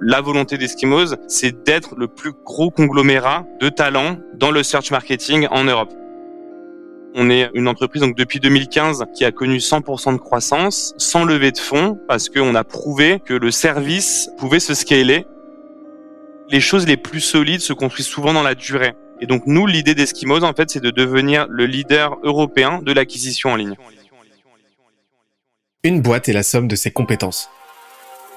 la volonté d'Eskimos, c'est d'être le plus gros conglomérat de talents dans le search marketing en Europe. On est une entreprise donc depuis 2015 qui a connu 100% de croissance sans lever de fonds parce qu'on a prouvé que le service pouvait se scaler. Les choses les plus solides se construisent souvent dans la durée. Et donc nous, l'idée d'Eskimos, en fait, c'est de devenir le leader européen de l'acquisition en ligne. Une boîte est la somme de ses compétences.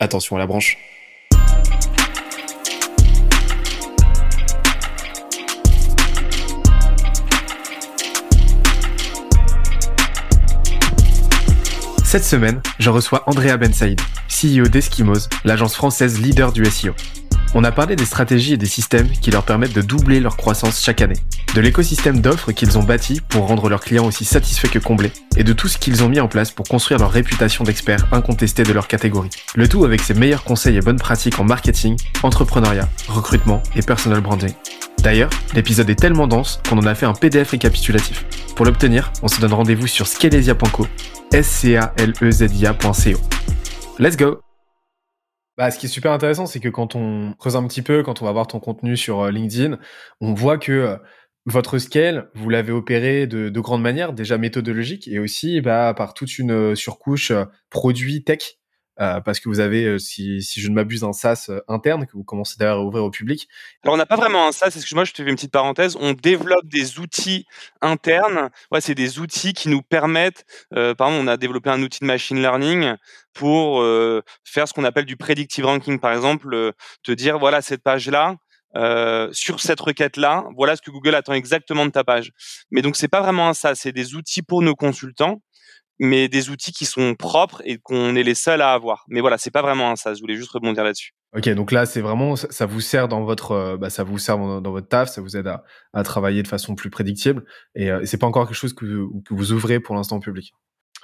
attention à la branche. Cette semaine, je reçois Andrea Ben Saïd, CEO d'Eskimos, l'agence française leader du SEO. On a parlé des stratégies et des systèmes qui leur permettent de doubler leur croissance chaque année, de l'écosystème d'offres qu'ils ont bâti pour rendre leurs clients aussi satisfaits que comblés, et de tout ce qu'ils ont mis en place pour construire leur réputation d'experts incontestés de leur catégorie. Le tout avec ses meilleurs conseils et bonnes pratiques en marketing, entrepreneuriat, recrutement et personal branding. D'ailleurs, l'épisode est tellement dense qu'on en a fait un PDF récapitulatif. Pour l'obtenir, on se donne rendez-vous sur scalesia.co, s c a l e. Let's go bah, ce qui est super intéressant, c'est que quand on creuse un petit peu, quand on va voir ton contenu sur euh, LinkedIn, on voit que euh, votre scale, vous l'avez opéré de, de grande manière, déjà méthodologique, et aussi bah, par toute une euh, surcouche produit tech euh, parce que vous avez, euh, si, si, je ne m'abuse, un SaaS euh, interne que vous commencez d'ailleurs à ouvrir au public. Alors on n'a pas vraiment un SaaS, excuse-moi, je te fais une petite parenthèse. On développe des outils internes. Ouais, c'est des outils qui nous permettent. Euh, par exemple, on a développé un outil de machine learning pour faire ce qu'on appelle du predictive ranking, par exemple, te dire voilà cette page-là. Euh, sur cette requête-là, voilà ce que Google attend exactement de ta page. Mais donc c'est pas vraiment SaaS, c'est des outils pour nos consultants mais des outils qui sont propres et qu'on est les seuls à avoir. Mais voilà, c'est pas vraiment un ça. Je voulais juste rebondir là-dessus. Ok, donc là, c'est vraiment, ça vous sert dans votre, euh, bah, ça vous sert dans, votre taf, ça vous aide à, à, travailler de façon plus prédictible. Et, euh, c'est pas encore quelque chose que, que vous ouvrez pour l'instant au public.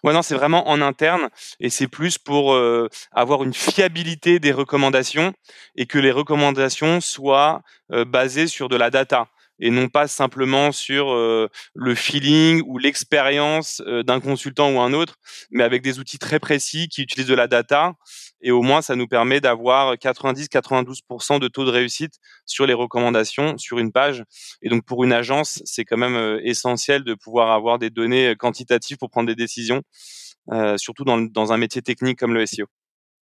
Ouais, non, c'est vraiment en interne et c'est plus pour euh, avoir une fiabilité des recommandations et que les recommandations soient euh, basées sur de la data et non pas simplement sur euh, le feeling ou l'expérience euh, d'un consultant ou un autre, mais avec des outils très précis qui utilisent de la data. Et au moins, ça nous permet d'avoir 90-92% de taux de réussite sur les recommandations sur une page. Et donc, pour une agence, c'est quand même euh, essentiel de pouvoir avoir des données quantitatives pour prendre des décisions, surtout dans, dans un métier technique comme le SEO.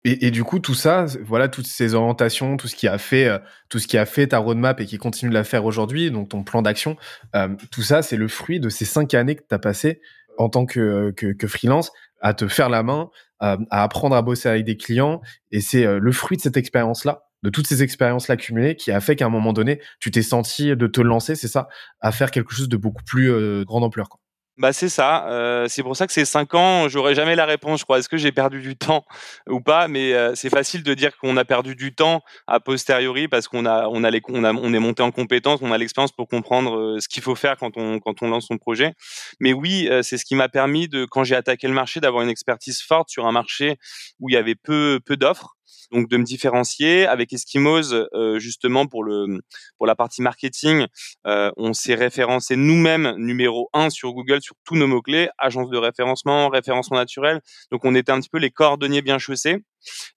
Et, du coup, tout ça, voilà, toutes ces orientations, tout ce qui a fait, euh, tout ce qui a fait ta roadmap et qui continue de la faire aujourd'hui, donc ton plan d'action, euh, tout ça, c'est le fruit de ces cinq années que tu as passé en tant que, que, freelance à te faire la main, à, apprendre à bosser avec des clients. Et c'est euh, le fruit de cette expérience-là, de toutes ces expériences-là cumulées, qui a fait qu'à un moment donné, tu t'es senti de te lancer, c'est ça, à faire quelque chose de beaucoup plus grande ampleur. Quoi. Bah c'est ça. Euh, c'est pour ça que ces cinq ans, j'aurai jamais la réponse. Je crois. Est-ce que j'ai perdu du temps ou pas? Mais euh, c'est facile de dire qu'on a perdu du temps a posteriori parce qu'on a, on a, les, on a, on est monté en compétence, on a l'expérience pour comprendre euh, ce qu'il faut faire quand on, quand on lance son projet. Mais oui, euh, c'est ce qui m'a permis de, quand j'ai attaqué le marché, d'avoir une expertise forte sur un marché où il y avait peu, peu d'offres donc de me différencier avec Eskimos euh, justement pour le pour la partie marketing euh, on s'est référencé nous-mêmes numéro un sur Google sur tous nos mots clés agence de référencement référencement naturel. Donc on était un petit peu les cordonniers bien chaussés.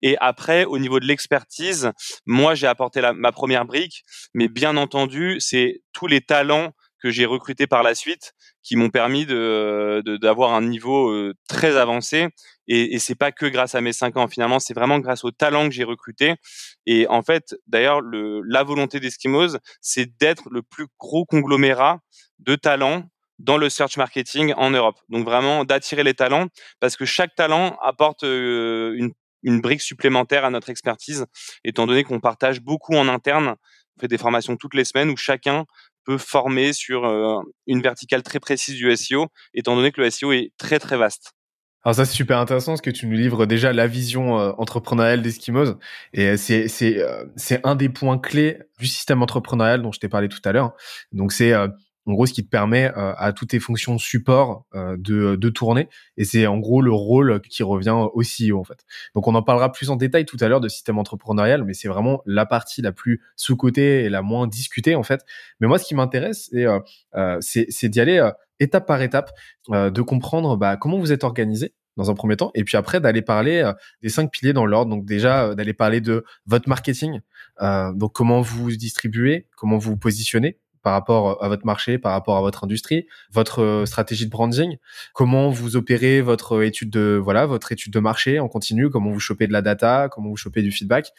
Et après, au niveau de l'expertise, moi, j'ai apporté la, ma première brique, mais bien entendu, c'est tous les talents que j'ai recruté par la suite qui m'ont permis de d'avoir un niveau euh, très avancé. Et, et c'est pas que grâce à mes cinq ans. Finalement c'est vraiment grâce au talent que j'ai recruté. Et en fait d'ailleurs le la volonté d'Eskimos c'est d'être le plus gros conglomérat de talents dans le search marketing en Europe. Donc vraiment d'attirer les talents parce que chaque talent apporte euh, une une brique supplémentaire à notre expertise, étant donné qu'on partage beaucoup en interne. On fait des formations toutes les semaines où chacun peut former sur euh, une verticale très précise du SEO, étant donné que le SEO est très très vaste. Alors ça c'est super intéressant parce que tu nous livres déjà la vision euh, entrepreneuriale d'Eskimos et c'est c'est euh, c'est un des points clés du système entrepreneurial dont je t'ai parlé tout à l'heure. Donc c'est euh, en gros ce qui te permet à toutes tes fonctions support de de tourner et c'est en gros le rôle qui revient au CEO en fait. Donc on en parlera plus en détail tout à l'heure de système entrepreneurial mais c'est vraiment la partie la plus sous-cotée et la moins discutée en fait. Mais moi ce qui m'intéresse c'est c'est d'y aller étape par étape, euh, de comprendre bah, comment vous êtes organisé dans un premier temps, et puis après d'aller parler euh, des cinq piliers dans l'ordre. Donc déjà euh, d'aller parler de votre marketing, donc comment vous distribuez, comment vous positionnez par rapport à votre marché, par rapport à votre industrie, votre stratégie de branding, comment vous opérez votre étude de voilà votre étude de marché en continu, comment vous chopez de la data, comment vous chopez du feedback?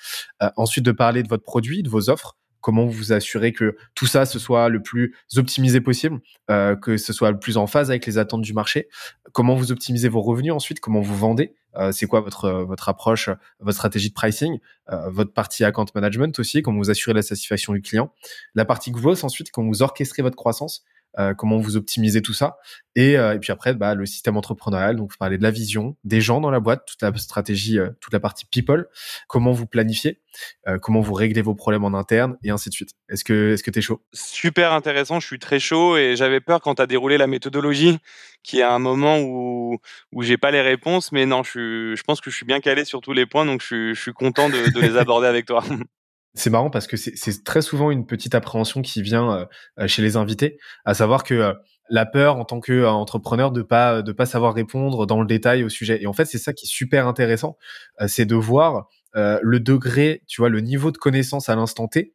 ensuite de parler de votre produit, de vos offres, comment vous assurez que tout ça ce soit le plus optimisé possible, euh, que ce soit le plus en phase avec les attentes du marché, comment vous optimisez vos revenus ensuite, comment vous vendez, euh, c'est quoi votre votre approche, votre stratégie de pricing, euh, votre partie account management aussi, comment vous assurez la satisfaction du client, la partie growth ensuite, comment vous orchestrez votre croissance, euh, comment vous optimisez tout ça. Et, euh, et puis après, bah, le système entrepreneurial, donc vous parlez de la vision, des gens dans la boîte, toute la stratégie, euh, toute la partie people, comment vous planifiez, comment vous réglez vos problèmes en interne, et ainsi de suite. Est-ce que est-ce que t'es chaud? Super intéressant, je suis très chaud et j'avais peur quand tu as déroulé la méthodologie, qu'il y ait un moment où où j'ai pas les réponses, mais non, je, je pense que je suis bien calé sur tous les points, donc je, je suis content de, de les aborder avec toi. C'est marrant parce que c'est très souvent une petite appréhension qui vient euh, euh, chez les invités, à savoir que euh, la peur en tant qu'entrepreneur de pas de pas savoir répondre dans le détail au sujet. Et en fait, c'est ça qui est super intéressant, c'est de voir le degré, tu vois, le niveau de connaissance à l'instant T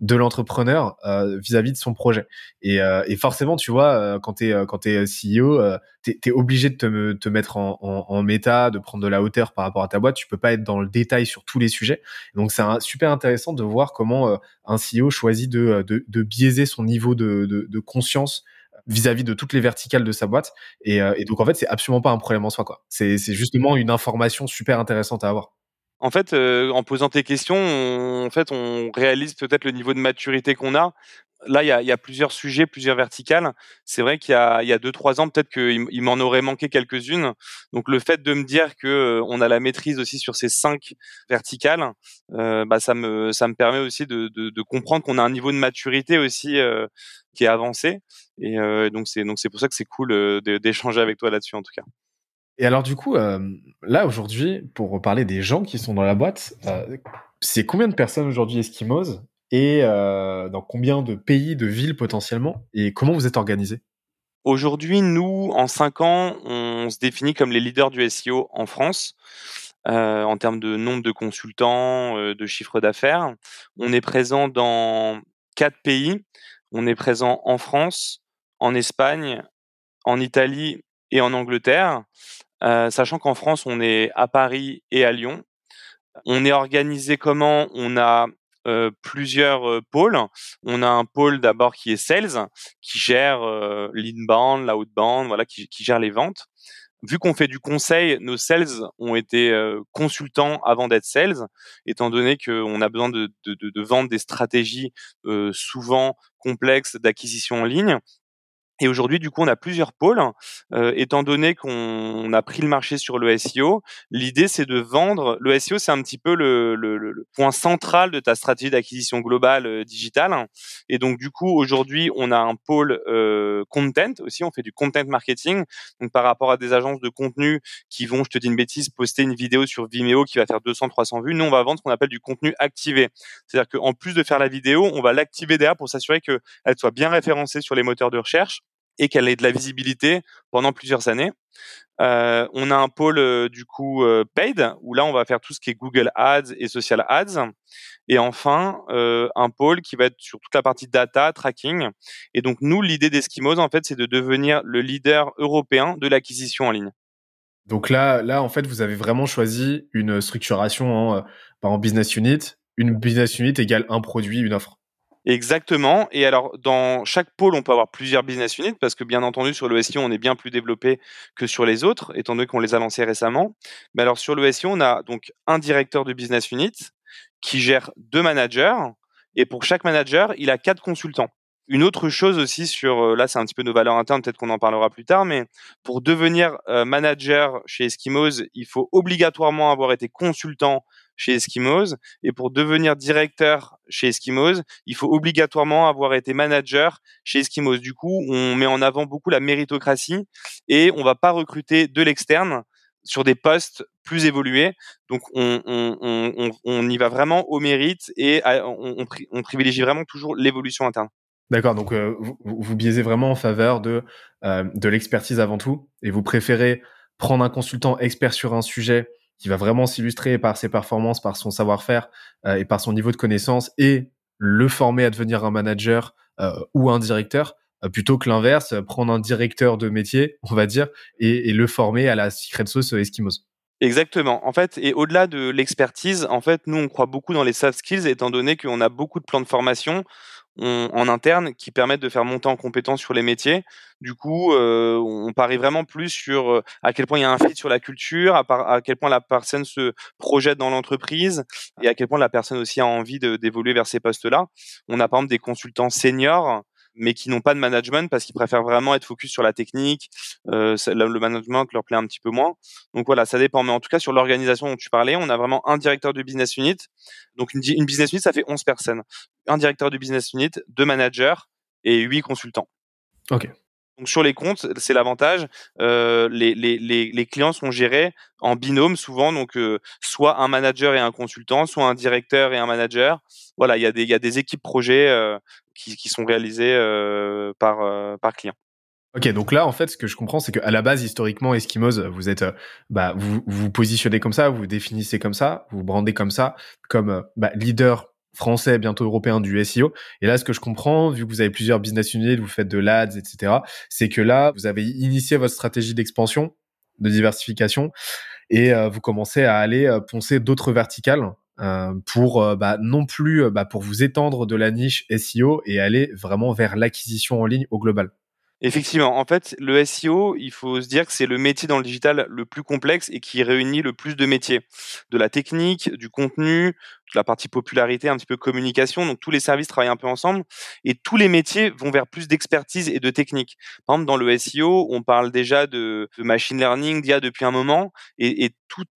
de l'entrepreneur euh, vis-à-vis de son projet. Et, euh, et forcément, tu vois, euh, quand tu es, quand es CEO, tu es, obligé de te, te mettre en, en, en, méta, de prendre de la hauteur par rapport à ta boîte. Tu peux pas être dans le détail sur tous les sujets. Donc, c'est super intéressant de voir comment un CEO choisit de, de, de, biaiser son niveau de, de, de conscience vis-à-vis de toutes les verticales de sa boîte. Et, et donc, en fait, c'est absolument pas un problème en soi. quoi. C'est justement une information super intéressante à avoir en fait, euh, en posant tes questions, on, en fait, on réalise peut-être le niveau de maturité qu'on a. Là, il y a, y a, plusieurs sujets, plusieurs verticales. C'est vrai qu'il y a, y a deux, trois ans, peut-être qu'il il m'en aurait manqué quelques-unes. Donc, le fait de me dire que euh, on a la maîtrise aussi sur ces cinq verticales, euh, bah, ça me, ça me permet aussi de, de, de comprendre qu'on a un niveau de maturité aussi euh, qui est avancé. Et donc, c'est, donc, c'est pour ça que c'est cool d'échanger avec toi là-dessus, en tout cas. Et alors du coup, euh, là aujourd'hui, pour parler des gens qui sont dans la boîte, euh, c'est combien de personnes aujourd'hui Eskimos et euh, dans combien de pays, de villes potentiellement, et comment vous êtes organisé Aujourd'hui, nous, en cinq ans, on se définit comme les leaders du SEO en France. en termes de nombre de consultants, de chiffre d'affaires. On est présent dans quatre pays. On est présent en France, en Espagne, en Italie et en Angleterre. Euh, sachant qu'en France, on est à Paris et à Lyon. On est organisé comment? On a euh, plusieurs euh, pôles. On a un pôle d'abord qui est sales, qui gère euh, l'inbound, l'outbound, voilà, qui, qui, gère les ventes. Vu qu'on fait du conseil, nos sales ont été consultants avant d'être sales, étant donné qu'on a besoin de, de, de, vendre des stratégies souvent complexes d'acquisition en ligne. Et aujourd'hui, du coup, on a plusieurs pôles. Euh, étant donné qu'on a pris le marché sur le SEO, l'idée c'est de vendre. Le SEO, c'est un petit peu le, le, le, point central de ta stratégie d'acquisition globale euh, digitale. Et donc, du coup, aujourd'hui, on a un pôle euh, content aussi. On fait du content marketing. Donc, par rapport à des agences de contenu qui vont, je te dis une bêtise, poster une vidéo sur Vimeo qui va faire 200-300 vues, nous, on va vendre ce qu'on appelle du contenu activé. C'est-à-dire qu'en plus de faire la vidéo, on va l'activer derrière pour s'assurer qu'elle soit bien référencée sur les moteurs de recherche et qu'elle ait de la visibilité pendant plusieurs années. Euh, on a un pôle euh, du coup euh, paid où là on va faire tout ce qui est Google Ads et Social Ads. Et enfin un pôle qui va être sur toute la partie data tracking. Et donc nous l'idée d'Eskimos en fait c'est de devenir le leader européen de l'acquisition en ligne. Donc là là en fait vous avez vraiment choisi une structuration en business unit. Une business unit égale un produit, une offre. Exactement. Et alors, dans chaque pôle, on peut avoir plusieurs business units parce que, bien entendu, sur le on est bien plus développé que sur les autres, étant donné qu'on les a lancés récemment. Mais alors, sur le on a donc un directeur de business unit qui gère deux managers. Et pour chaque manager, il a quatre consultants. Une autre chose aussi sur, là c'est un petit peu nos valeurs internes, peut-être qu'on en parlera plus tard, mais pour devenir manager chez Eskimos, il faut obligatoirement avoir été consultant chez Eskimos. Et pour devenir directeur chez Eskimos, il faut obligatoirement avoir été manager chez Eskimos. Du coup, on met en avant beaucoup la méritocratie et on va pas recruter de l'externe sur des postes plus évolués. Donc, on, y va vraiment au mérite et on, privilégie vraiment toujours l'évolution interne. D'accord, donc euh, vous, vous, biaisez vraiment en faveur de, euh, de l'expertise avant tout et vous préférez prendre un consultant expert sur un sujet qui va vraiment s'illustrer par ses performances, par son savoir-faire euh, et par son niveau de connaissance et le former à devenir un manager euh, ou un directeur euh, plutôt que l'inverse, prendre un directeur de métier, on va dire, et, et le former à la secret sauce Eskimos. Exactement. En fait, et au-delà de l'expertise, en fait, nous, on croit beaucoup dans les soft skills, étant donné qu'on a beaucoup de plans de formation en interne qui permettent de faire monter en compétence sur les métiers. Du coup, euh, on parie vraiment plus sur euh, à quel point il y a un fit sur la culture, à, à quel point la personne se projette dans l'entreprise et à quel point la personne aussi a envie d'évoluer vers ces postes-là. On a par exemple des consultants seniors mais qui n'ont pas de management parce qu'ils préfèrent vraiment être focus sur la technique. Euh, le management leur plaît un petit peu moins. Donc voilà, ça dépend. Mais en tout cas, sur l'organisation dont tu parlais, on a vraiment un directeur de business unit. Donc une, une business unit, ça fait 11 personnes. Un directeur de business unit, deux managers et huit consultants. Ok. Donc sur les comptes, c'est l'avantage. Euh, les, les, les, les, clients sont gérés en binôme souvent, donc euh, soit un manager et un consultant, soit un directeur et un manager. Voilà, il y a des, il y a des équipes projets euh, qui, qui, sont réalisées par, par client. Ok, donc là, en fait, ce que je comprends, c'est qu'à la base, historiquement, Eskimos, vous êtes, bah, vous vous positionnez comme ça, vous vous définissez comme ça, vous, vous brandez comme ça, comme bah, leader français, bientôt européen du SEO. Et là, ce que je comprends, vu que vous avez plusieurs business units, vous faites de l'ADS, etc., c'est que là, vous avez initié votre stratégie d'expansion, de diversification, et euh, vous commencez à aller euh, poncer d'autres verticales euh, pour bah, non plus bah, pour vous étendre de la niche SEO et aller vraiment vers l'acquisition en ligne au global. Effectivement, en fait, le SEO, il faut se dire que c'est le métier dans le digital le plus complexe et qui réunit le plus de métiers, de la technique, du contenu, de la partie popularité, un petit peu communication. Donc tous les services travaillent un peu ensemble et tous les métiers vont vers plus d'expertise et de technique. Par exemple, dans le SEO, on parle déjà de, machine learning d'IA depuis un moment et,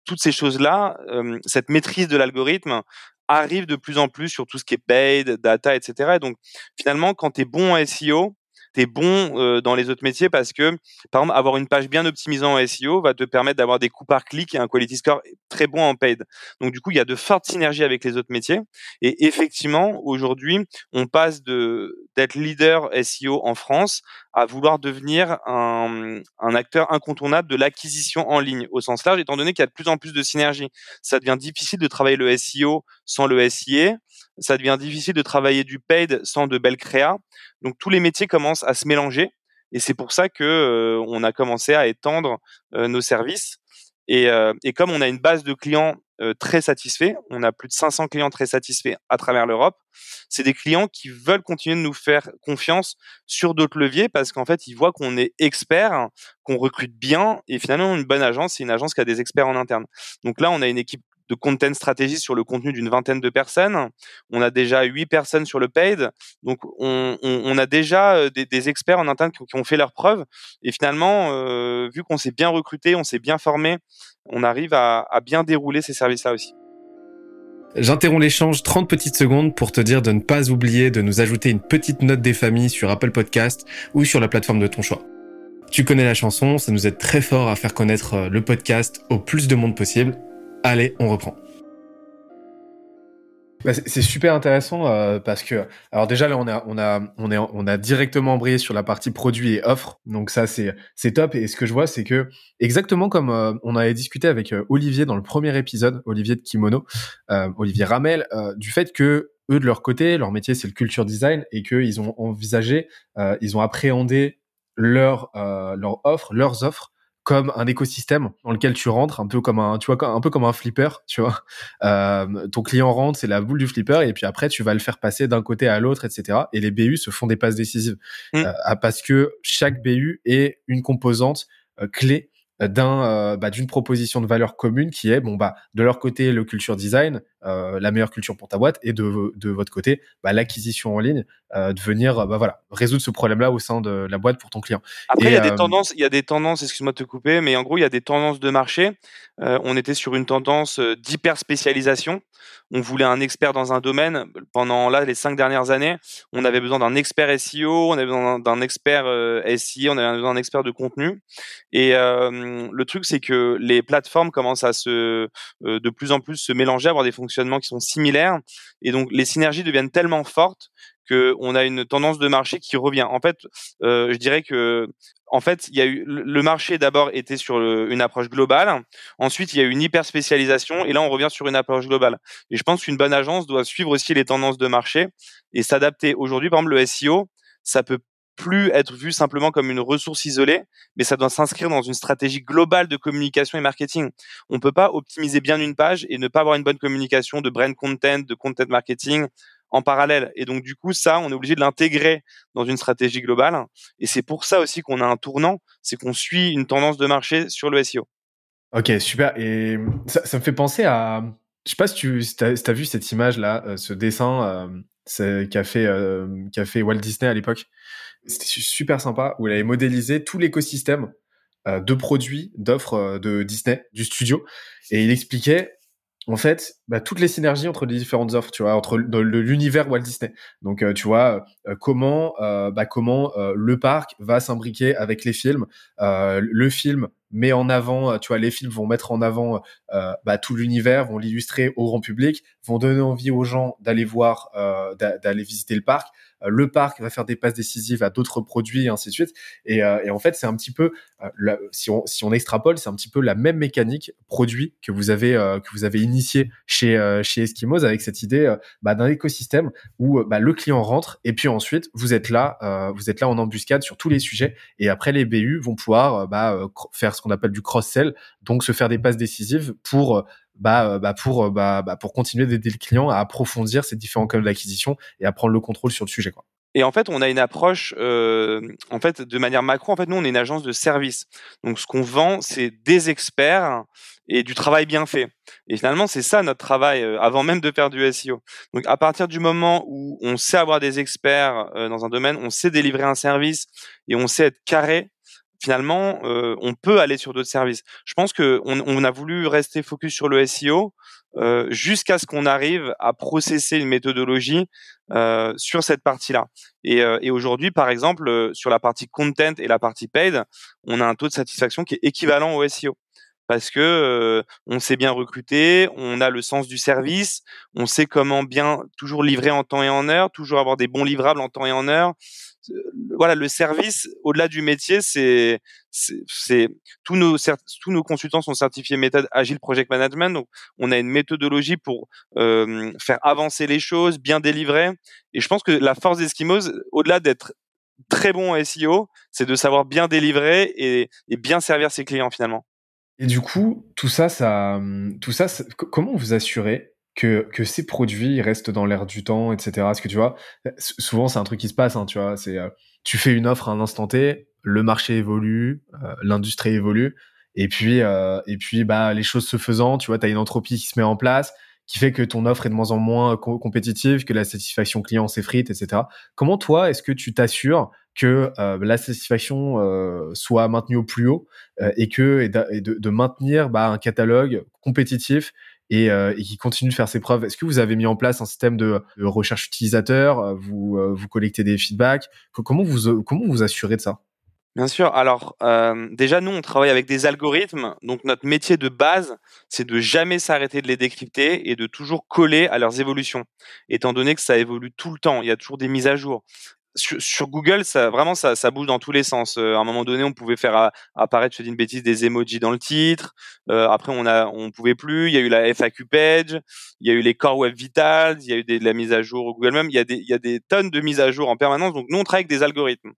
toutes ces choses-là, euh, cette maîtrise de l'algorithme arrive de plus en plus sur tout ce qui est paid, data, etc. Et donc finalement, quand tu es bon en SEO, tu es bon euh, dans les autres métiers parce que, par exemple, avoir une page bien optimisée en SEO va te permettre d'avoir des coûts par clic et un quality score très bon en paid. Donc, du coup, il y a de fortes synergies avec les autres métiers. Et effectivement, aujourd'hui, on passe de d'être leader SEO en France à vouloir devenir un, un acteur incontournable de l'acquisition en ligne au sens large, étant donné qu'il y a de plus en plus de synergies. Ça devient difficile de travailler le SEO sans le SIA ça devient difficile de travailler du paid sans de belles créas. Donc tous les métiers commencent à se mélanger et c'est pour ça que euh, on a commencé à étendre euh, nos services. Et, euh, et, comme on a une base de clients très satisfaits, on a plus de 500 clients très satisfaits à travers l'Europe. C'est des clients qui veulent continuer de nous faire confiance sur d'autres leviers parce qu'en fait, ils voient qu'on est expert, qu'on recrute bien et finalement une bonne agence, c'est une agence qui a des experts en interne. Donc là, on a une équipe de content stratégie sur le contenu d'une vingtaine de personnes. On a déjà huit personnes sur le paid. Donc, on, a déjà euh, des, experts en interne qui, ont fait leurs preuves. Et finalement, euh, vu qu'on s'est bien recruté, on s'est bien formé, on arrive à, bien dérouler ces services-là aussi. J'interromps l'échange 30 petites secondes pour te dire de ne pas oublier de nous ajouter une petite note des familles sur Apple Podcast ou sur la plateforme de ton choix. Tu connais la chanson, ça nous aide très fort à faire connaître euh, le podcast au plus de monde possible. Allez, on reprend. Bah, c'est super intéressant euh, parce que alors déjà là on a on a on est on a directement embrayé sur la partie produit et offre donc ça c'est c'est top et ce que je vois c'est que exactement comme euh, on avait discuté avec euh, Olivier dans le premier épisode Olivier de Kimono Olivier Ramel du fait que eux de leur côté leur métier c'est le culture design et qu'ils ont envisagé ils ont appréhendé leur leur offre leurs offres comme un écosystème dans lequel tu rentres, un peu comme un, tu vois, un peu comme un flipper, tu vois. Euh, ton client rentre, c'est la boule du flipper, et puis après tu vas le faire passer d'un côté à l'autre, etc. Et les BU se font des passes décisives mmh. euh, parce que chaque BU est une composante euh, clé d'un bah, d'une proposition de valeur commune qui est bon bah de leur côté le culture design la meilleure culture pour ta boîte et de, de votre côté, bah, l'acquisition en ligne, de venir bah, voilà, résoudre ce problème-là au sein de la boîte pour ton client. Après, il y a des tendances, il y a des tendances, excuse-moi de te couper, mais en gros, il y a des tendances de marché. on était sur une tendance d'hyper spécialisation. On voulait un expert dans un domaine. Pendant là, les cinq dernières années, on avait besoin d'un expert SEO, on avait besoin d'un expert SI, on avait besoin d'un expert de contenu. Et le truc, c'est que les plateformes commencent à se, de plus en plus se mélanger, avoir des qui sont similaires. Et donc, les synergies deviennent tellement fortes qu'on a une tendance de marché qui revient. En fait, je dirais que en fait, il y a eu le marché d'abord était sur une approche globale. Ensuite, il y a eu une hyper spécialisation et là, on revient sur une approche globale. Et je pense qu'une bonne agence doit suivre aussi les tendances de marché et s'adapter. Aujourd'hui, par exemple, le SEO, ça peut plus être vu simplement comme une ressource isolée, mais ça doit s'inscrire dans une stratégie globale de communication et marketing. On peut pas optimiser bien une page et ne pas avoir une bonne communication de brand content, de content marketing en parallèle. Et donc, du coup, ça, on est obligé de l'intégrer dans une stratégie globale. Et c'est pour ça aussi qu'on a un tournant, c'est qu'on suit une tendance de marché sur le SEO. Ok, super. Et ça, me fait penser à, je sais pas si tu as, vu cette image là, euh, ce dessin euh, qu'a fait, euh, fait Walt Disney à l'époque. C'était super sympa où il avait modélisé tout l'écosystème euh, de produits, d'offres de Disney, du studio, et il expliquait en fait, bah, toutes les synergies entre les différentes offres, tu vois, entre l'univers Walt Disney. Donc, euh, tu vois, euh, comment, euh, bah, comment le parc va s'imbriquer avec les films. le film met en avant, tu vois, les films vont mettre en avant bah, tout l'univers, vont l'illustrer au grand public, vont donner envie aux gens d'aller voir, d'aller visiter le parc. Euh, le parc va faire des passes décisives à d'autres produits et ainsi de suite. Et, euh, en fait, c'est un petit peu, euh, si, on, si on extrapole, c'est un petit peu la même mécanique produit que vous avez que vous avez initié chez chez Eskimos avec cette idée bah, d'un écosystème où bah, le client rentre et puis ensuite vous êtes là, vous êtes là en embuscade sur tous les sujets et après les BU vont pouvoir bah, faire qu'on appelle du cross-sell, donc se faire des passes décisives pour bah, bah pour bah, bah, pour continuer d'aider le client à approfondir ces différents canaux d'acquisition et à prendre le contrôle sur le sujet. Et en fait, on a une approche, euh, en fait, de manière macro. En fait, nous, on est une agence de service. Donc, ce qu'on vend, c'est des experts et du travail bien fait. Et finalement, c'est ça notre travail euh, avant même de faire du SEO. Donc, à partir du moment où on sait avoir des experts euh, dans un domaine, on sait délivrer un service et on sait être carré, finalement, euh, on peut aller sur d'autres services. Je pense que on, a voulu rester focus sur le SEO euh, jusqu'à ce qu'on arrive à processer une méthodologie euh, sur cette partie-là. Et, et aujourd'hui, par exemple, sur la partie content et la partie paid, on a un taux de satisfaction qui est équivalent au SEO parce que on sait bien recruter, on a le sens du service, on sait comment bien toujours livrer en temps et en heure, toujours avoir des bons livrables en temps et en heure, voilà, le service, au-delà du métier, c'est, c'est, tous nos, tous nos consultants sont certifiés méthode Agile Project Management. Donc, on a une méthodologie pour euh, faire avancer les choses, bien délivrer. Et je pense que la force d'Eskimos, au-delà d'être très bon en SEO, c'est de savoir bien délivrer et, et, bien servir ses clients finalement. Et du coup, tout ça, ça, tout ça, comment vous assurez que, que ces produits restent dans l'air du temps, etc. Parce que tu vois, souvent c'est un truc qui se passe, hein, tu vois, c'est euh, tu fais une offre à un instant T, le marché évolue, euh, l'industrie évolue, et puis euh, et puis bah les choses se faisant, tu vois, tu as une entropie qui se met en place, qui fait que ton offre est de moins en moins compétitive, que la satisfaction client s'effrite, etc. Comment toi, est-ce que tu t'assures que la satisfaction soit maintenue au plus haut et que et de, de, maintenir bah, un catalogue compétitif euh, et, qui continue de faire ses preuves. Est-ce que vous avez mis en place un système de, recherche utilisateur euh, Vous euh, vous collectez des feedbacks? Comment vous comment vous assurez de ça? Bien sûr. Alors déjà, nous, on travaille avec des algorithmes. Donc notre métier de base, c'est de jamais s'arrêter de les décrypter et de toujours coller à leurs évolutions. Étant donné que ça évolue tout le temps, il y a toujours des mises à jour sur, Google, ça vraiment ça, ça bouge dans tous les sens. Euh, à un moment donné, on pouvait faire apparaître, je dis une bêtise, des emojis dans le titre. Euh, après, on a, on pouvait plus. Il y a eu la FAQ page, il y a eu les Core Web Vitals, il y a eu des, de la mise à jour au Google même. Il y a des, il y a des tonnes de mises à jour en permanence. Donc nous, on travaille avec des algorithmes.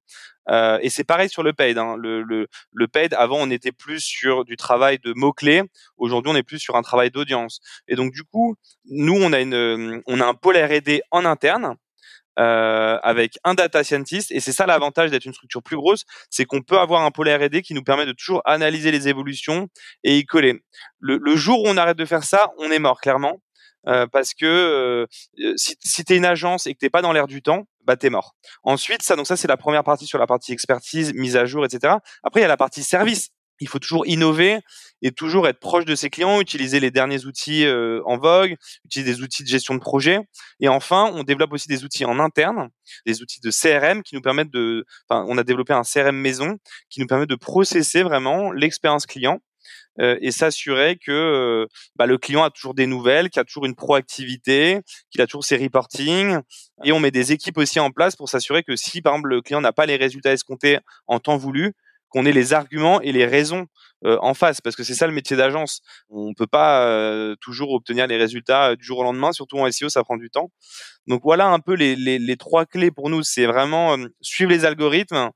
Euh, et c'est pareil sur le paid. Hein. Le, le, le paid, avant, on était plus sur du travail de mots clés. Aujourd'hui, on est plus sur un travail d'audience. Et donc, du coup, nous, on a une, on a un pôle R&D en interne euh, avec un data scientist. Et c'est ça l'avantage d'être une structure plus grosse, c'est qu'on peut avoir un pôle R&D qui nous permet de toujours analyser les évolutions et y coller. Le, jour où on arrête de faire ça, on est mort clairement. parce que si, si tu une agence et que t'es pas dans l'air du temps, bah t'es mort. Ensuite, ça donc ça c'est la première partie sur la partie expertise, mise à jour, etc. Après il y a la partie service il faut toujours innover et toujours être proche de ses clients, utiliser les derniers outils euh, en vogue, utiliser des outils de gestion de projet. Et enfin, on développe aussi des outils en interne, des outils de CRM qui nous permettent de, enfin, on a développé un CRM maison qui nous permet de processer vraiment l'expérience client euh, et s'assurer que euh, bah, le client a toujours des nouvelles, qu'il a toujours une proactivité, qu'il a toujours ses reporting. Et on met des équipes aussi en place pour s'assurer que si, par exemple, le client n'a pas les résultats escomptés en temps voulu, qu'on ait les arguments et les raisons euh, en face, parce que c'est ça le métier d'agence. On peut pas euh, toujours obtenir les résultats euh, du jour au lendemain, surtout en SEO, ça prend du temps. Donc voilà un peu les, les, les trois clés pour nous, c'est vraiment suivre les algorithmes,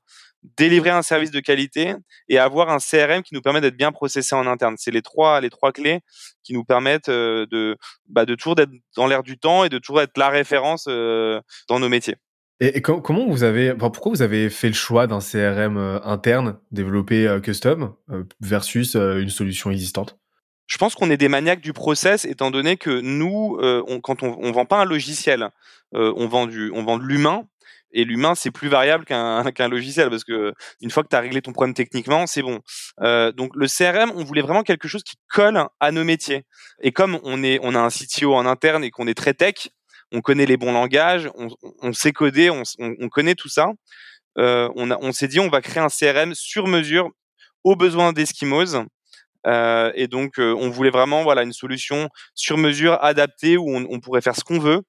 délivrer un service de qualité et avoir un CRM qui nous permet d'être bien processé en interne. C'est les trois les trois clés qui nous permettent de bah, de toujours d'être dans l'air du temps et de toujours être la référence dans nos métiers. Et, comment vous avez, pourquoi vous avez fait le choix d'un CRM euh, interne développé euh, custom euh, versus une solution existante? Je pense qu'on est des maniaques du process, étant donné que nous, quand on, on vend pas un logiciel, on vend du, on vend de l'humain. Et l'humain, c'est plus variable qu'un qu'un logiciel parce que une fois que tu as réglé ton problème techniquement, c'est bon. donc le CRM, on voulait vraiment quelque chose qui colle à nos métiers. Et comme on est, on a un CTO en interne et qu'on est très tech, on connaît les bons langages, on, sait coder, on, connaît tout ça. Euh, on, s'est dit on va créer un CRM sur mesure aux besoins d'Eskimos. Euh, et donc euh, on voulait vraiment voilà une solution sur mesure adaptée où on, pourrait faire ce qu'on veut.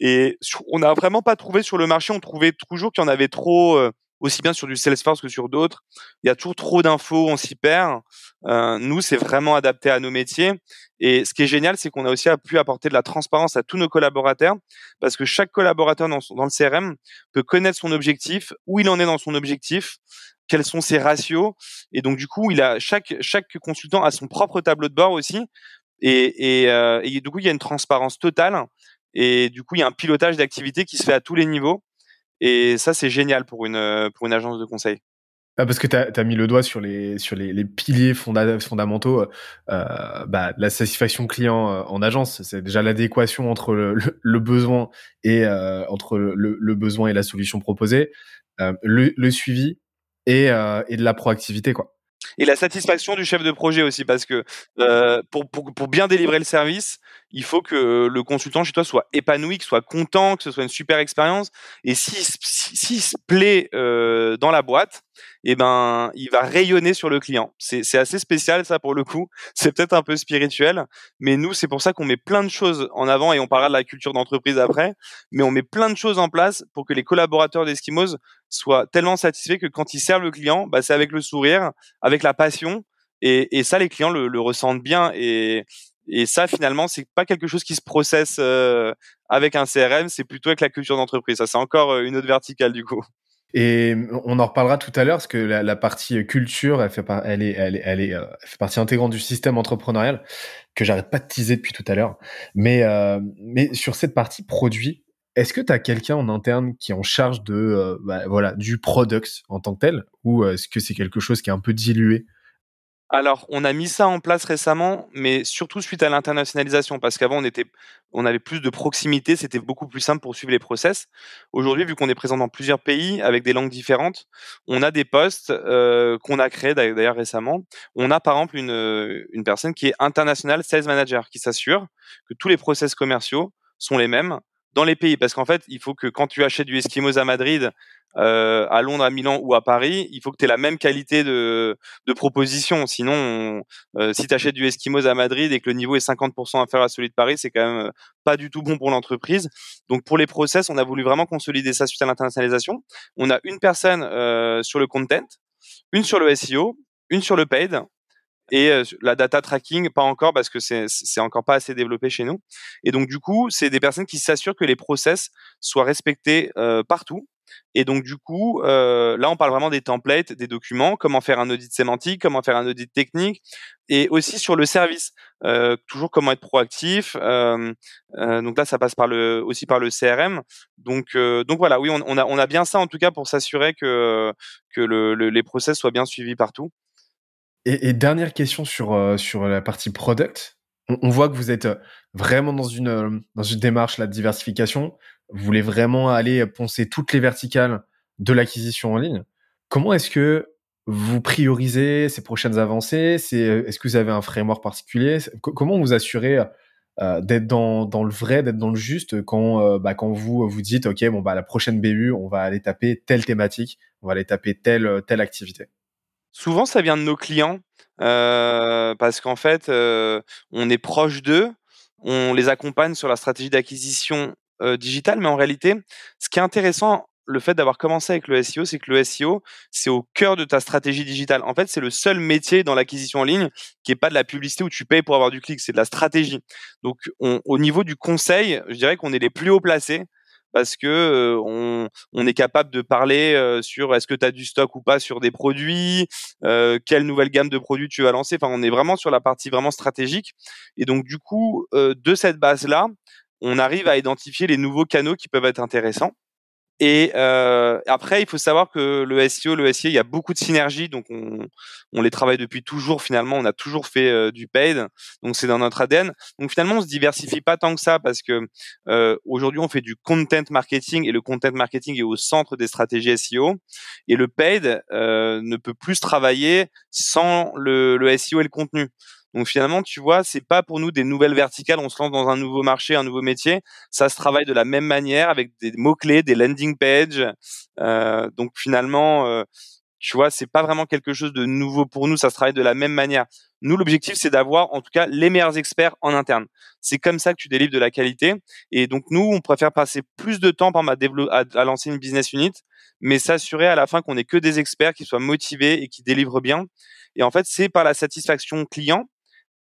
Et on n'a vraiment pas trouvé sur le marché, on trouvait toujours qu'il y en avait trop aussi bien sur du Salesforce que sur d'autres. Il y a toujours trop d'infos, on s'y perd. Euh, nous, c'est vraiment adapté à nos métiers. Et ce qui est génial, c'est qu'on a aussi pu apporter de la transparence à tous nos collaborateurs, parce que chaque collaborateur dans, dans le CRM peut connaître son objectif, où il en est dans son objectif, quels sont ses ratios. Et donc, du coup, il a chaque chaque consultant a son propre tableau de bord aussi. Et, et, euh, et du coup, il y a une transparence totale. Et du coup, il y a un pilotage d'activité qui se fait à tous les niveaux. Et ça, c'est génial pour une, euh, pour une agence de conseil. Ah, parce que tu as, mis le doigt sur les, sur les, les piliers fondamentaux, euh, bah, la satisfaction client euh, en agence. C'est déjà l'adéquation entre le, besoin et euh, entre le, besoin et la solution proposée, euh, le, suivi et, euh, et de la proactivité, quoi et la satisfaction du chef de projet aussi parce que euh, pour, pour, pour, bien délivrer le service, il faut que le consultant chez toi soit épanoui, qu'il soit content, que ce soit une super expérience. Et s'il si, se plaît euh, dans la boîte, eh ben, il va rayonner sur le client. C'est assez spécial ça pour le coup. C'est peut-être un peu spirituel, mais nous c'est pour ça qu'on met plein de choses en avant et on parlera de la culture d'entreprise après. Mais on met plein de choses en place pour que les collaborateurs d'Eskimos soient tellement satisfaits que quand ils servent le client, bah, c'est avec le sourire, avec la passion. Et, et ça, les clients le, le ressentent bien. Et, et ça, finalement, c'est pas quelque chose qui se processe euh, avec un CRM, c'est plutôt avec la culture d'entreprise. Ça, c'est encore euh, une autre verticale du coup. Et on en reparlera tout à l'heure parce que la, partie culture, elle fait partie intégrante du système entrepreneurial que j'arrête pas de teaser depuis tout à l'heure. Mais, euh, mais sur cette partie produit, est-ce que tu as quelqu'un en interne qui est en charge de euh, bah, voilà du product en tant que tel ou est-ce que c'est quelque chose qui est un peu dilué? Alors, on a mis ça en place récemment, mais surtout suite à l'internationalisation, parce qu'avant on on avait plus de proximité, c'était beaucoup plus simple pour suivre les process. Aujourd'hui, vu qu'on est présent dans plusieurs pays avec des langues différentes, on a des postes euh, qu'on a créés d'ailleurs récemment. On a par exemple une, euh, une personne qui est international sales manager, qui s'assure que tous les process commerciaux sont les mêmes dans les pays, parce qu'en fait, il faut que quand tu achètes du Eskimos à Madrid, euh, à Londres, à Milan ou à Paris, il faut que tu aies la même qualité de, de proposition. Sinon, euh, si tu achètes du Eskimos à Madrid et que le niveau est 50% inférieur à celui de Paris, c'est quand même euh, pas du tout bon pour l'entreprise. Donc pour les process, on a voulu vraiment consolider ça suite à l'internationalisation. On a une personne euh, sur le content, une sur le SEO, une sur le paid et euh, la data tracking pas encore parce que c'est encore pas assez développé chez nous et donc du coup c'est des personnes qui s'assurent que les process soient respectés euh, partout et donc du coup, euh, là, on parle vraiment des templates, des documents, comment faire un audit sémantique, comment faire un audit technique, et aussi sur le service, euh, toujours comment être proactif. Euh, euh donc là, ça passe par le, aussi par le CRM. Donc, donc voilà, oui, on, on, a, on a bien ça en tout cas pour s'assurer que que le, les process soient bien suivis partout. Et, et dernière question sur sur la partie product. on, voit que vous êtes vraiment dans une, dans une démarche la diversification. Vous voulez vraiment aller poncer toutes les verticales de l'acquisition en ligne. Comment est-ce que vous priorisez ces prochaines avancées? C'est est-ce que vous avez un framework particulier? Comment vous assurez euh, d'être dans, dans, le vrai, d'être dans le juste quand euh, bah, quand vous vous dites ok bon bah la prochaine BU on va aller taper telle thématique, on va aller taper telle telle activité? Souvent ça vient de nos clients euh, parce qu'en fait on est proche d'eux, on les accompagne sur la stratégie d'acquisition digitale, mais en réalité ce qui est intéressant le fait d'avoir commencé avec le SEO, c'est que le SEO, c'est au cœur de ta stratégie digitale. En fait, c'est le seul métier dans l'acquisition en ligne qui est pas de la publicité où tu payes pour avoir du clic, c'est de la stratégie. Donc, au niveau du conseil, je dirais qu'on est les plus haut placés parce que on, est capable de parler sur est-ce que tu as du stock ou pas sur des produits, quelle nouvelle gamme de produits tu vas lancer. Enfin, on est vraiment sur la partie vraiment stratégique. Et donc, du coup, de cette base-là, on arrive à identifier les nouveaux canaux qui peuvent être intéressants. Et euh, après, il faut savoir que le SEO, le SEA, il y a beaucoup de synergies, donc on, on les travaille depuis toujours. Finalement, on a toujours fait euh, du paid, donc c'est dans notre ADN. Donc finalement, on se diversifie pas tant que ça parce que euh, aujourd'hui, on fait du content marketing et le content marketing est au centre des stratégies SEO. Et le paid euh, ne peut plus travailler sans le, le SEO et le contenu. Donc finalement, tu vois, c'est pas pour nous des nouvelles verticales. On se lance dans un nouveau marché, un nouveau métier. Ça se travaille de la même manière avec des mots clés, des landing pages. Euh, donc finalement, euh, tu vois, c'est pas vraiment quelque chose de nouveau pour nous. Ça se travaille de la même manière. Nous, l'objectif, c'est d'avoir en tout cas les meilleurs experts en interne. C'est comme ça que tu délivres de la qualité. Et donc nous, on préfère passer plus de temps par ma à, à lancer une business unit, mais s'assurer à la fin qu'on ait que des experts qui soient motivés et qui délivrent bien. Et en fait, c'est par la satisfaction client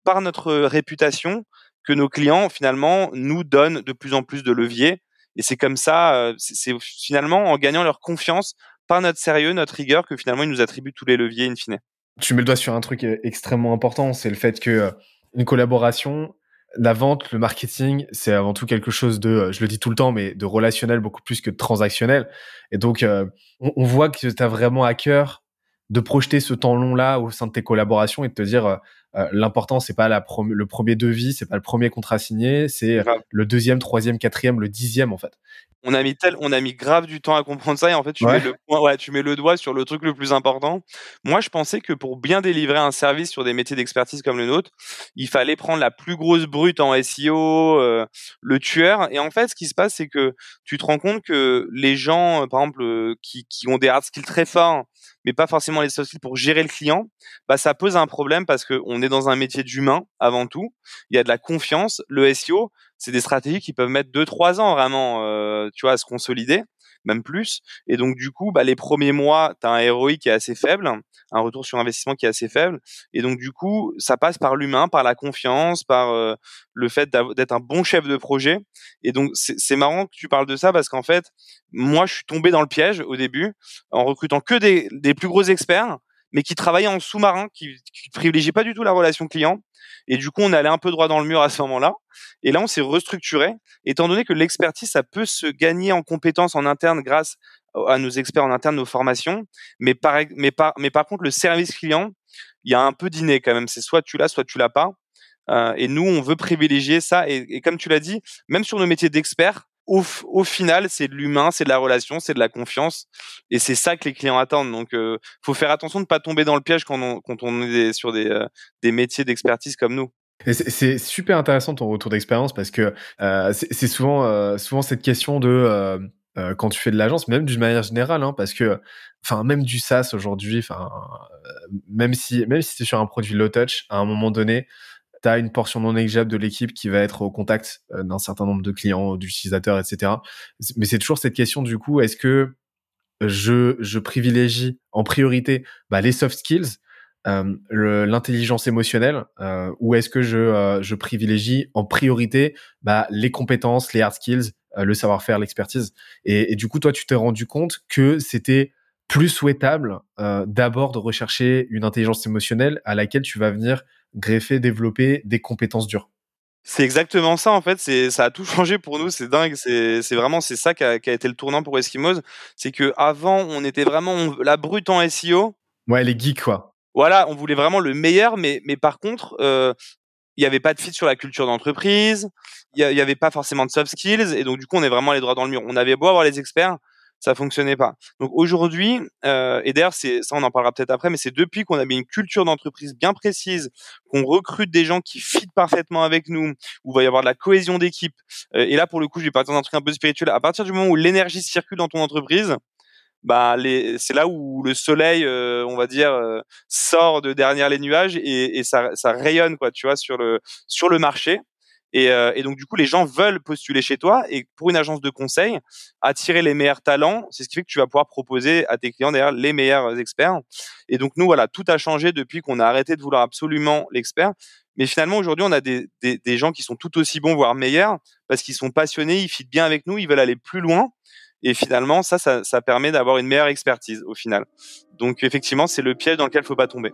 par notre réputation que nos clients finalement nous donnent de plus en plus de leviers. Et c'est comme ça, euh, c'est finalement en gagnant leur confiance par notre sérieux, notre rigueur, que finalement ils nous attribuent tous les leviers in fine. Tu mets le doigt sur un truc euh, extrêmement important, c'est le fait que euh, une collaboration, la vente, le marketing, c'est avant tout quelque chose de, je le dis tout le temps, mais de relationnel beaucoup plus que de transactionnel. Et donc, on, voit que tu as vraiment à cœur de projeter ce temps long là au sein de tes collaborations et de te dire euh, l'important c'est pas la le premier devis, c'est pas le premier contrat signé, c'est le deuxième, troisième, quatrième, le dixième en fait. On a mis tel, on a mis grave du temps à comprendre ça et en fait tu mets le ouais, tu mets le doigt sur le truc le plus important. Moi je pensais que pour bien délivrer un service sur des métiers d'expertise comme le nôtre, il fallait prendre la plus grosse brute en SEO, euh, le tueur et en fait ce qui se passe c'est que tu te rends compte que les gens par exemple qui, qui ont des hard skills très forts mais pas forcément les soft skills pour gérer le client, bah ça pose un problème parce que on est dans un métier d'humain avant tout. Il y a de la confiance. Le SEO, c'est des stratégies qui peuvent mettre deux trois ans vraiment, euh, tu vois, à se consolider même plus. Et donc, du coup, bah, les premiers mois, tu as un ROI qui est assez faible, un retour sur investissement qui est assez faible. Et donc, du coup, ça passe par l'humain, par la confiance, par euh, le fait d'être un bon chef de projet. Et donc, c'est marrant que tu parles de ça parce qu'en fait, moi, je suis tombé dans le piège au début en recrutant que des, des plus gros experts mais qui travaillaient en sous-marin, qui, qui privilégiaient pas du tout la relation client. Et du coup, on allait un peu droit dans le mur à ce moment-là. Et là, on s'est restructuré, étant donné que l'expertise, ça peut se gagner en compétences en interne grâce à nos experts en interne, nos formations. Mais par, mais par, mais par contre, le service client, il y a un peu d'inné quand même. C'est soit tu l'as, soit tu l'as pas. Euh, et nous, on veut privilégier ça. Et, et comme tu l'as dit, même sur nos métiers d'experts, au, final, c'est de l'humain, c'est de la relation, c'est de la confiance, et c'est ça que les clients attendent. Donc, euh, faut faire attention de ne pas tomber dans le piège quand on, est sur des, euh, des métiers d'expertise comme nous. C'est super intéressant ton retour d'expérience parce que euh, c'est souvent, euh, souvent cette question de quand tu fais de l'agence, même d'une manière générale, hein, parce que, enfin, même du SaaS aujourd'hui, enfin, même si, même si c'est sur un produit low touch, à un moment donné, tu as une portion non négligeable de l'équipe qui va être au contact euh, d'un certain nombre de clients, d'utilisateurs, etc. Mais c'est toujours cette question du coup, est-ce que je, je privilégie en priorité bah, les soft skills, euh, l'intelligence émotionnelle, euh, ou est-ce que je, je privilégie en priorité bah, les compétences, les hard skills, le savoir-faire, l'expertise? Et, du coup, toi, tu t'es rendu compte que c'était plus souhaitable d'abord de rechercher une intelligence émotionnelle à laquelle tu vas venir greffer, développer des compétences dures. C'est exactement ça en fait. C'est ça a tout changé pour nous. C'est dingue. C'est c'est vraiment c'est ça qui a, qui a, été le tournant pour Eskimos. C'est que avant on était vraiment la brute en SEO. Ouais, les geeks quoi. Voilà, on voulait vraiment le meilleur, mais mais par contre, euh, il n'y avait pas de fit sur la culture d'entreprise, il n'y avait pas forcément de soft skills, et donc du coup, on est vraiment les droits dans le mur. On avait beau avoir les experts, ça fonctionnait pas. Donc aujourd'hui, euh, et d'ailleurs c'est ça on en parlera peut-être après, mais c'est depuis qu'on a mis une culture d'entreprise bien précise, qu'on recrute des gens qui fitent parfaitement avec nous, où il va y avoir de la cohésion d'équipe. Euh, et là pour le coup, je vais partir d'un truc un peu spirituel. À partir du moment où l'énergie circule dans ton entreprise, bah c'est là où le soleil, euh, on va dire, euh, sort de derrière les nuages et, et ça, ça rayonne quoi, tu vois, sur le sur le marché. Et, euh, et, donc du coup, les gens veulent postuler chez toi. Et pour une agence de conseil, attirer les meilleurs talents, c'est ce qui fait que tu vas pouvoir proposer à tes clients d'ailleurs les meilleurs experts. Et donc nous, voilà, tout a changé depuis qu'on a arrêté de vouloir absolument l'expert. Mais finalement, aujourd'hui, on a des, des, des, gens qui sont tout aussi bons, voire meilleurs, parce qu'ils sont passionnés, ils fitent bien avec nous, ils veulent aller plus loin. Et finalement, ça, ça, ça permet d'avoir une meilleure expertise au final. Donc effectivement, c'est le piège dans lequel il faut pas tomber.